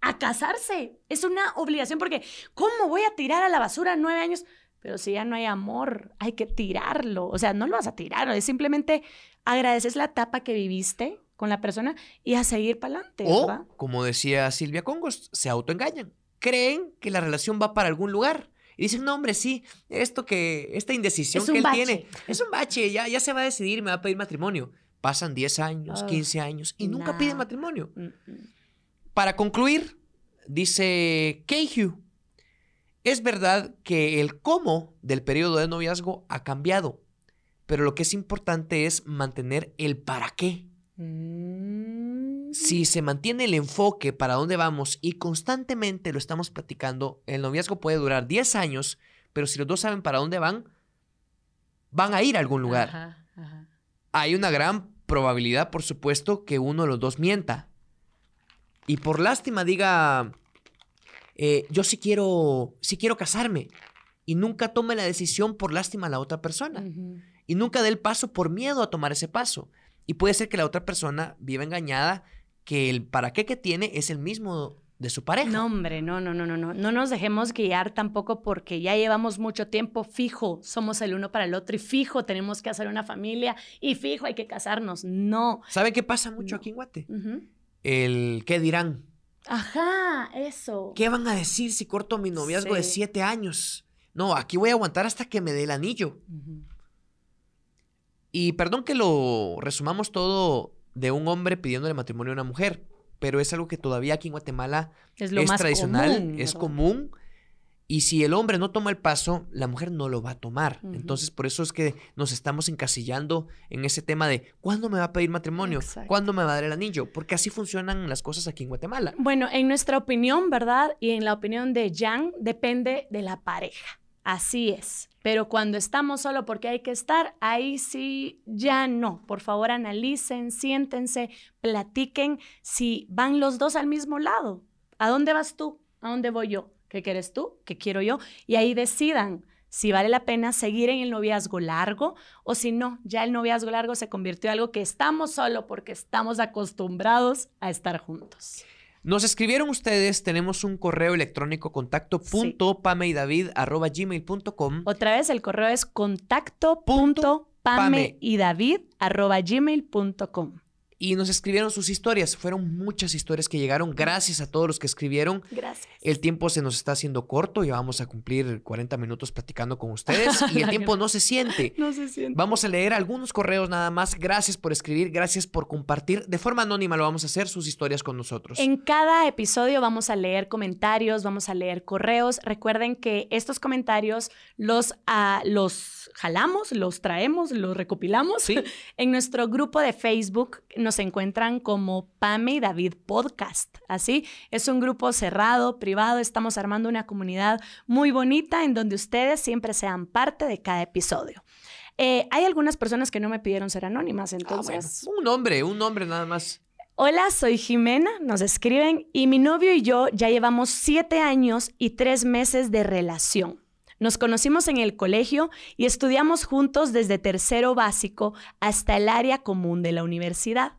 a casarse. Es una obligación porque, ¿cómo voy a tirar a la basura nueve años? Pero si ya no hay amor, hay que tirarlo. O sea, no lo vas a tirar, es simplemente agradeces la etapa que viviste con la persona y a seguir para adelante. O, como decía Silvia Congos, se autoengañan. Creen que la relación va para algún lugar. Y dicen, no, hombre, sí, esto que, esta indecisión que él tiene, es un bache, ya, ya se va a decidir, me va a pedir matrimonio. Pasan 10 años, 15 años y nunca piden matrimonio. Para concluir, dice Keihu, es verdad que el cómo del periodo de noviazgo ha cambiado, pero lo que es importante es mantener el para qué. Mm. Si se mantiene el enfoque para dónde vamos y constantemente lo estamos platicando, el noviazgo puede durar 10 años, pero si los dos saben para dónde van, van a ir a algún lugar. Hay una gran probabilidad, por supuesto, que uno de los dos mienta. Y por lástima diga, eh, yo sí quiero, sí quiero casarme. Y nunca tome la decisión por lástima a la otra persona. Y nunca dé el paso por miedo a tomar ese paso. Y puede ser que la otra persona viva engañada, que el para qué que tiene es el mismo de su pareja. No, hombre, no, no, no, no, no. No nos dejemos guiar tampoco porque ya llevamos mucho tiempo fijo, somos el uno para el otro y fijo, tenemos que hacer una familia y fijo, hay que casarnos. No. ¿Sabe qué pasa mucho aquí en Guate? El qué dirán. Ajá, eso. ¿Qué van a decir si corto mi noviazgo de siete años? No, aquí voy a aguantar hasta que me dé el anillo. Y perdón que lo resumamos todo de un hombre pidiéndole matrimonio a una mujer, pero es algo que todavía aquí en Guatemala es, lo más tradicional, es común. Y si el hombre no toma el paso, la mujer no lo va a tomar. Entonces, por eso es que nos estamos encasillando en ese tema de ¿cuándo me va a pedir matrimonio? ¿Cuándo me va a dar el anillo? Porque así funcionan las cosas aquí en Guatemala. Bueno, en nuestra opinión, ¿verdad? Y en la opinión de Jan, depende de la pareja. Así es. Pero cuando estamos solo porque hay que estar, ahí sí ya no. Por favor, analicen, siéntense, platiquen si van los dos al mismo lado. ¿A dónde vas tú? ¿A dónde voy yo? ¿Qué quieres tú? ¿Qué quiero yo? Y ahí decidan si vale la pena seguir en el noviazgo largo o si no, ya el noviazgo largo se convirtió en algo que estamos solo porque estamos acostumbrados a estar juntos. Nos escribieron ustedes, tenemos un correo electrónico contacto punto arroba gmail.com. Otra vez el correo es contacto punto arroba gmail.com y nos escribieron sus historias. Fueron muchas historias que llegaron. Gracias a todos los que escribieron. Gracias. El tiempo se nos está haciendo corto y vamos a cumplir 40 minutos platicando con ustedes y el tiempo no se siente. No se siente. Vamos a leer algunos correos nada más. Gracias por escribir, gracias por compartir. De forma anónima lo vamos a hacer sus historias con nosotros. En cada episodio vamos a leer comentarios, vamos a leer correos. Recuerden que estos comentarios los, uh, los jalamos, los traemos, los recopilamos ¿Sí? en nuestro grupo de Facebook nos encuentran como Pame y David Podcast. Así, es un grupo cerrado, privado, estamos armando una comunidad muy bonita en donde ustedes siempre sean parte de cada episodio. Eh, hay algunas personas que no me pidieron ser anónimas, ah, entonces... un nombre, un nombre nada más. Hola, soy Jimena, nos escriben, y mi novio y yo ya llevamos siete años y tres meses de relación. Nos conocimos en el colegio y estudiamos juntos desde tercero básico hasta el área común de la universidad.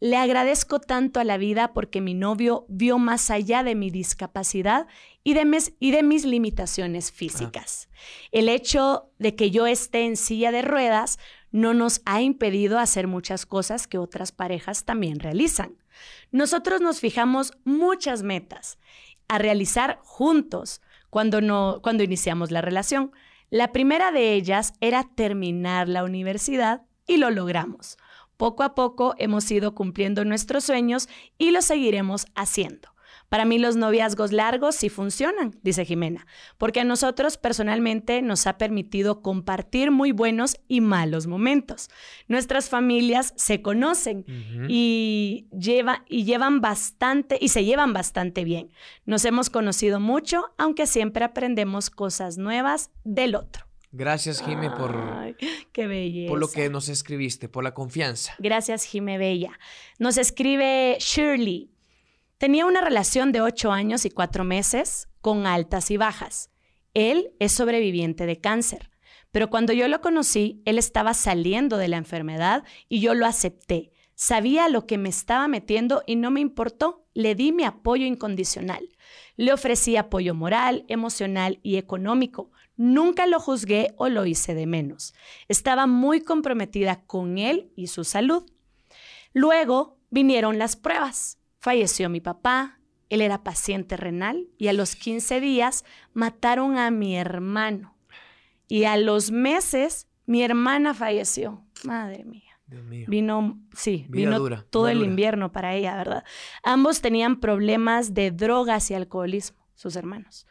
Le agradezco tanto a la vida porque mi novio vio más allá de mi discapacidad y de mis, y de mis limitaciones físicas. El hecho de que yo esté en silla de ruedas no nos ha impedido hacer muchas cosas que otras parejas también realizan. Nosotros nos fijamos muchas metas a realizar juntos cuando, no, cuando iniciamos la relación. La primera de ellas era terminar la universidad y lo logramos. Poco a poco hemos ido cumpliendo nuestros sueños y lo seguiremos haciendo. Para mí los noviazgos largos sí funcionan, dice Jimena, porque a nosotros personalmente nos ha permitido compartir muy buenos y malos momentos. Nuestras familias se conocen y, lleva, y llevan bastante y se llevan bastante bien. Nos hemos conocido mucho, aunque siempre aprendemos cosas nuevas del otro. Gracias, Jime, por, Ay, qué belleza. por lo que nos escribiste, por la confianza. Gracias, Jime Bella. Nos escribe Shirley. Tenía una relación de ocho años y cuatro meses con altas y bajas. Él es sobreviviente de cáncer, pero cuando yo lo conocí, él estaba saliendo de la enfermedad y yo lo acepté. Sabía lo que me estaba metiendo y no me importó. Le di mi apoyo incondicional. Le ofrecí apoyo moral, emocional y económico. Nunca lo juzgué o lo hice de menos. Estaba muy comprometida con él y su salud. Luego vinieron las pruebas. Falleció mi papá, él era paciente renal y a los 15 días mataron a mi hermano. Y a los meses mi hermana falleció. Madre mía. Dios mío. Vino, sí, Vida vino dura, todo el dura. invierno para ella, ¿verdad? Ambos tenían problemas de drogas y alcoholismo, sus hermanos.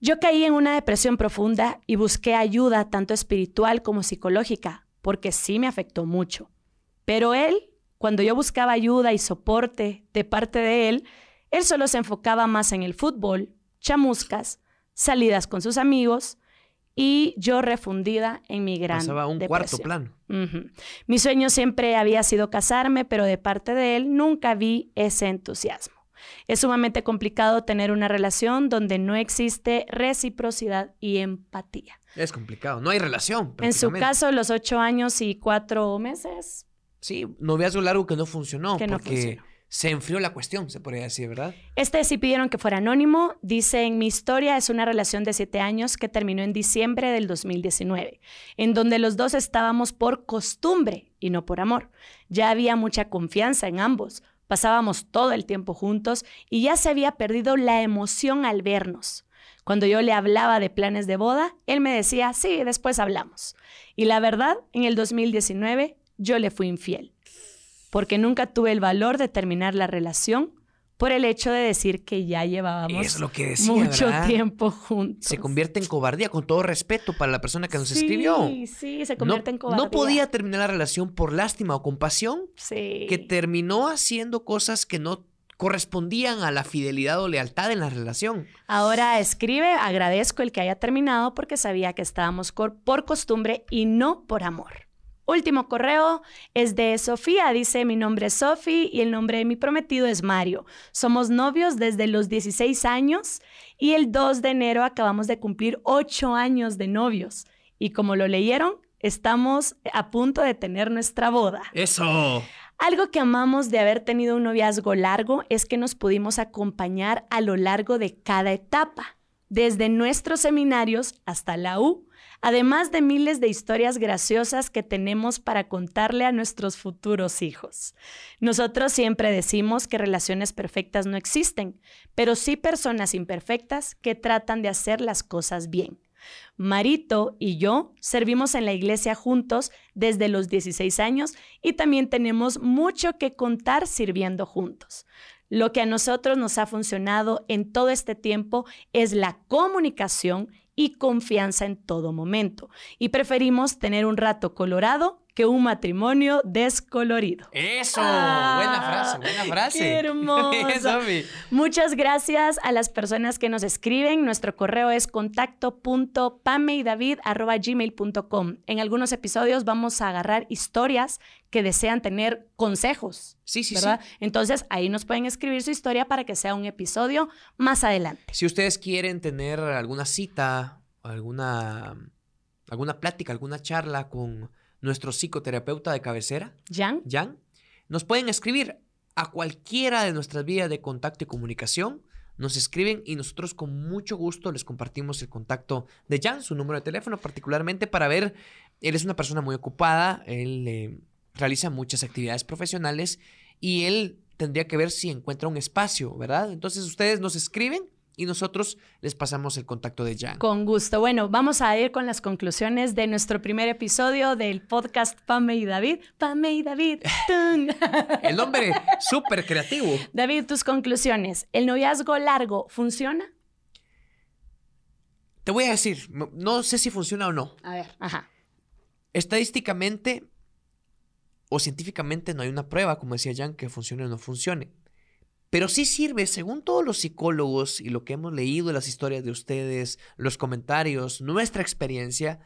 Yo caí en una depresión profunda y busqué ayuda tanto espiritual como psicológica, porque sí me afectó mucho. Pero él, cuando yo buscaba ayuda y soporte de parte de él, él solo se enfocaba más en el fútbol, chamuscas, salidas con sus amigos y yo refundida en mi gran Pasaba un cuarto plano. Mi sueño siempre había sido casarme, pero de parte de él nunca vi ese entusiasmo. Es sumamente complicado tener una relación donde no existe reciprocidad y empatía. Es complicado. No hay relación. En su caso, los ocho años y cuatro meses, Sí, noviazgo largo que no funcionó. Que no porque funcionó. Se enfrió la cuestión, se podría decir, ¿verdad? Este sí pidieron que fuera anónimo. Dice, en mi historia es una relación de siete años que terminó en diciembre del 2019, en donde los dos estábamos por costumbre y no por amor. Ya había mucha confianza en ambos. Pasábamos todo el tiempo juntos y ya se había perdido la emoción al vernos. Cuando yo le hablaba de planes de boda, él me decía, sí, después hablamos. Y la verdad, en el 2019 yo le fui infiel porque nunca tuve el valor de terminar la relación por el hecho de decir que ya llevábamos Es lo que decía, mucho ¿verdad? tiempo juntos. Se convierte en cobardía, con todo respeto para la persona que nos sí, escribió. Sí, se No, convierte en cobardía. no podía terminar la relación por lástima o compasión, Sí. que terminó haciendo cosas que no correspondían a la fidelidad o lealtad en la relación. Ahora escribe, agradezco el que haya terminado porque sabía que estábamos por costumbre y no por amor. Último correo es de Sofía. Dice, mi nombre es Sofi y el nombre de mi prometido es Mario. Somos novios desde los 16 años y el 2 de enero acabamos de cumplir 8 años de novios. Y como lo leyeron, estamos a punto de tener nuestra boda. Eso. Algo que amamos de haber tenido un noviazgo largo es que nos pudimos acompañar a lo largo de cada etapa, desde nuestros seminarios hasta la U, además de miles de historias graciosas que tenemos para contarle a nuestros futuros hijos. Nosotros siempre decimos que relaciones perfectas no existen, pero sí personas imperfectas que tratan de hacer las cosas bien. Marito y yo servimos en la iglesia juntos desde los 16 años y también tenemos mucho que contar sirviendo juntos. Lo que a nosotros nos ha funcionado en todo este tiempo es la comunicación y confianza en todo momento. Y preferimos tener un rato colorado que un matrimonio descolorido. Eso. Ah, buena frase, buena frase. qué hermosa. Sofi. Muchas gracias a las personas que nos escriben. Nuestro correo es contacto.pameydavid.gmail.com. En algunos episodios vamos a agarrar historias que desean tener consejos, Sí, sí, ¿verdad? sí. Entonces ahí nos pueden escribir su historia para que sea un episodio más adelante. Si ustedes quieren tener alguna cita, alguna, alguna plática, alguna charla con nuestro psicoterapeuta de cabecera, ¿Jan? Jan, nos pueden escribir a cualquiera de nuestras vías de contacto y comunicación. Nos escriben y nosotros con mucho gusto les compartimos el contacto de Jan, su número de teléfono, particularmente para ver, él es una persona muy ocupada, él eh, realiza muchas actividades profesionales y él tendría que ver si encuentra un espacio, ¿verdad? Entonces ustedes nos escriben y nosotros les pasamos el contacto de Jan. Con gusto. Bueno, vamos a ir con las conclusiones de nuestro primer episodio del podcast Pame y David. Pame y David. ¡Tun! El nombre súper creativo. David, tus conclusiones. ¿El noviazgo largo funciona? Te voy a decir, no- no sé si funciona o no. A ver, ajá. Estadísticamente o científicamente no hay una prueba, como decía Jan, que funcione o no funcione. Pero sí sirve, según todos los psicólogos y lo que hemos leído, las historias de ustedes, los comentarios, nuestra experiencia,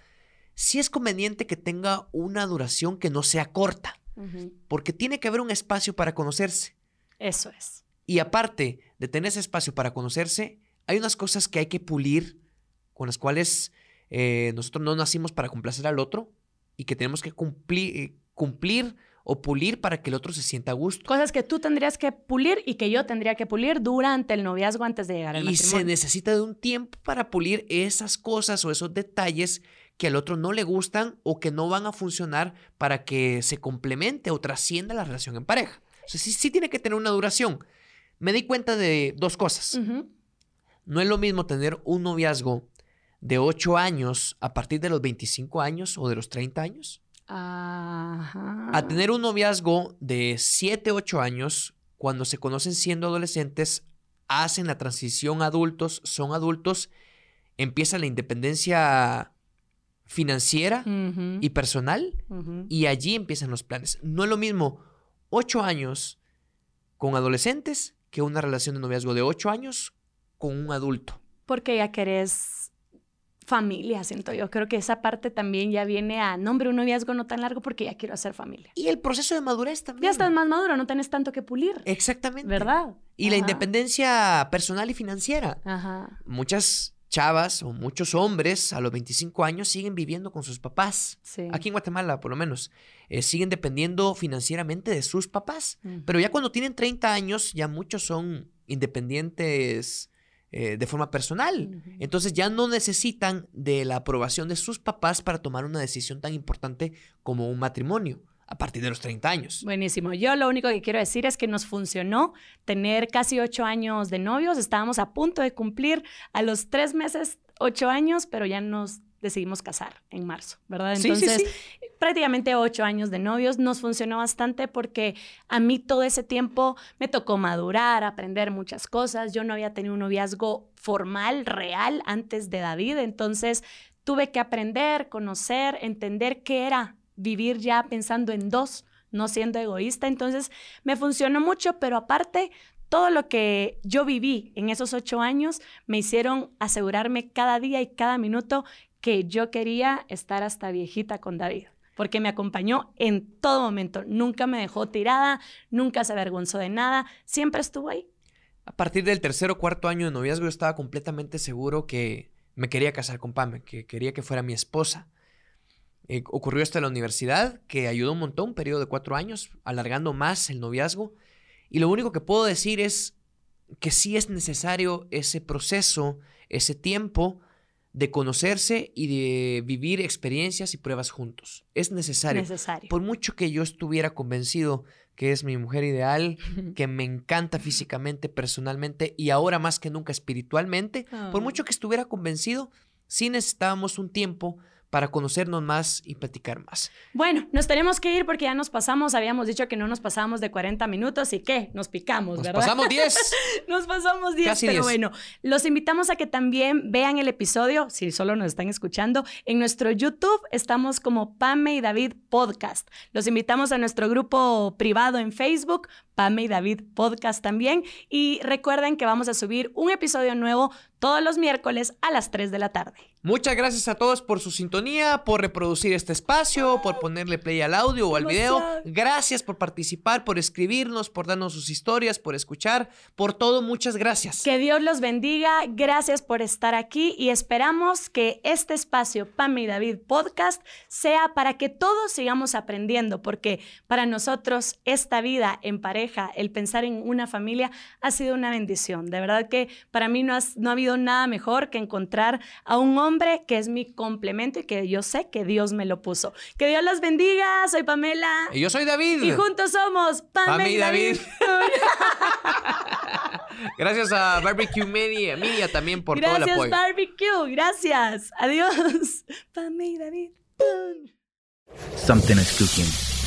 sí es conveniente que tenga una duración que no sea corta, porque tiene que haber un espacio para conocerse. Eso es. Y aparte de tener ese espacio para conocerse, hay unas cosas que hay que pulir, con las cuales eh, nosotros no nacimos para complacer al otro y que tenemos que cumplir, eh, cumplir o pulir para que el otro se sienta a gusto. Cosas que tú tendrías que pulir y que yo tendría que pulir durante el noviazgo antes de llegar al y matrimonio. se necesita de un tiempo para pulir esas cosas o esos detalles que al otro no le gustan o que no van a funcionar para que se complemente o trascienda la relación en pareja. O sea, sí, sí tiene que tener una duración. Me di cuenta de dos cosas. No es lo mismo tener un noviazgo de 8 años a partir de los 25 años o de los 30 años Ajá. a tener un noviazgo de 7, 8 años cuando se conocen siendo adolescentes, hacen la transición a adultos, son adultos, empieza la independencia financiera y personal y allí empiezan los planes. No es lo mismo 8 años con adolescentes que una relación de noviazgo de 8 años con un adulto. Porque ya querés familia, siento yo. Creo que esa parte también ya viene a, no, hombre, un noviazgo no tan largo porque ya quiero hacer familia. Y el proceso de madurez también. Ya estás más maduro, no tenés tanto que pulir. Exactamente. ¿Verdad? Y la independencia personal y financiera. Ajá. Muchas chavas o muchos hombres a los 25 años siguen viviendo con sus papás. Sí. Aquí en Guatemala, por lo menos, eh, siguen dependiendo financieramente de sus papás. Pero ya cuando tienen 30 años, ya muchos son independientes eh, de forma personal. Entonces ya no necesitan de la aprobación de sus papás para tomar una decisión tan importante como un matrimonio a partir de los 30 años. Buenísimo. Yo lo único que quiero decir es que nos funcionó tener casi ocho años de novios. Estábamos a punto de cumplir a los tres meses ocho años, pero ya nos decidimos casar en marzo, ¿verdad? Sí, sí, Entonces, sí. prácticamente ocho años de novios nos funcionó bastante porque a mí todo ese tiempo me tocó madurar, aprender muchas cosas. Yo no había tenido un noviazgo formal, real, antes de David. Entonces, tuve que aprender, conocer, entender qué era vivir ya pensando en dos, no siendo egoísta. Entonces, me funcionó mucho, pero aparte, todo lo que yo viví en esos ocho años me hicieron asegurarme cada día y cada minuto que yo quería estar hasta viejita con David, porque me acompañó en todo momento. Nunca me dejó tirada, nunca se avergonzó de nada, siempre estuvo ahí. A partir del tercer o cuarto año de noviazgo yo estaba completamente seguro que me quería casar con Pame, que quería que fuera mi esposa. Eh, ocurrió esto en la universidad, que ayudó un montón, un periodo de cuatro años, alargando más el noviazgo. Y lo único que puedo decir es que sí es necesario ese proceso, ese tiempo de conocerse y de vivir experiencias y pruebas juntos. Es necesario. Necesario. Por mucho que yo estuviera convencido que es mi mujer ideal, que me encanta físicamente, personalmente y ahora más que nunca espiritualmente, por Ah. mucho que estuviera convencido, sí necesitábamos un tiempo para conocernos más y platicar más. Bueno, nos tenemos que ir porque ya nos pasamos, habíamos dicho que no nos pasábamos de 40 minutos y qué, nos picamos, Nos ¿verdad? pasamos 10. Nos pasamos 10, Casi pero 10. bueno, los invitamos a que también vean el episodio, si solo nos están escuchando, en nuestro YouTube estamos como Pame y David Podcast. Los invitamos a nuestro grupo privado en Facebook, Pame y David Podcast también, y recuerden que vamos a subir un episodio nuevo todos los miércoles a las 3 de la tarde. Muchas gracias a todos por su sintonía, por reproducir este espacio, por ponerle play al audio o al video. Gracias por participar, por escribirnos, por darnos sus historias, por escuchar, por todo. Muchas gracias. Que Dios los bendiga, gracias por estar aquí y esperamos que este espacio Pame y David Podcast sea para que todos sigamos aprendiendo, porque para nosotros esta vida en pareja, el pensar en una familia, ha sido una bendición. De verdad que para mí no, has- no ha habido nada mejor que encontrar a un hombre que es mi complemento y que yo sé que Dios me lo puso. Que Dios los bendiga, soy Pamela. Y yo soy David. Y juntos somos Pame, Pame y David. Gracias a Barbecue Media, Media también por todo el Gracias, apoyo. Barbecue. Gracias. Adiós. Pame y David. Something is cooking.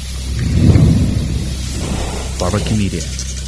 Barbecue Media.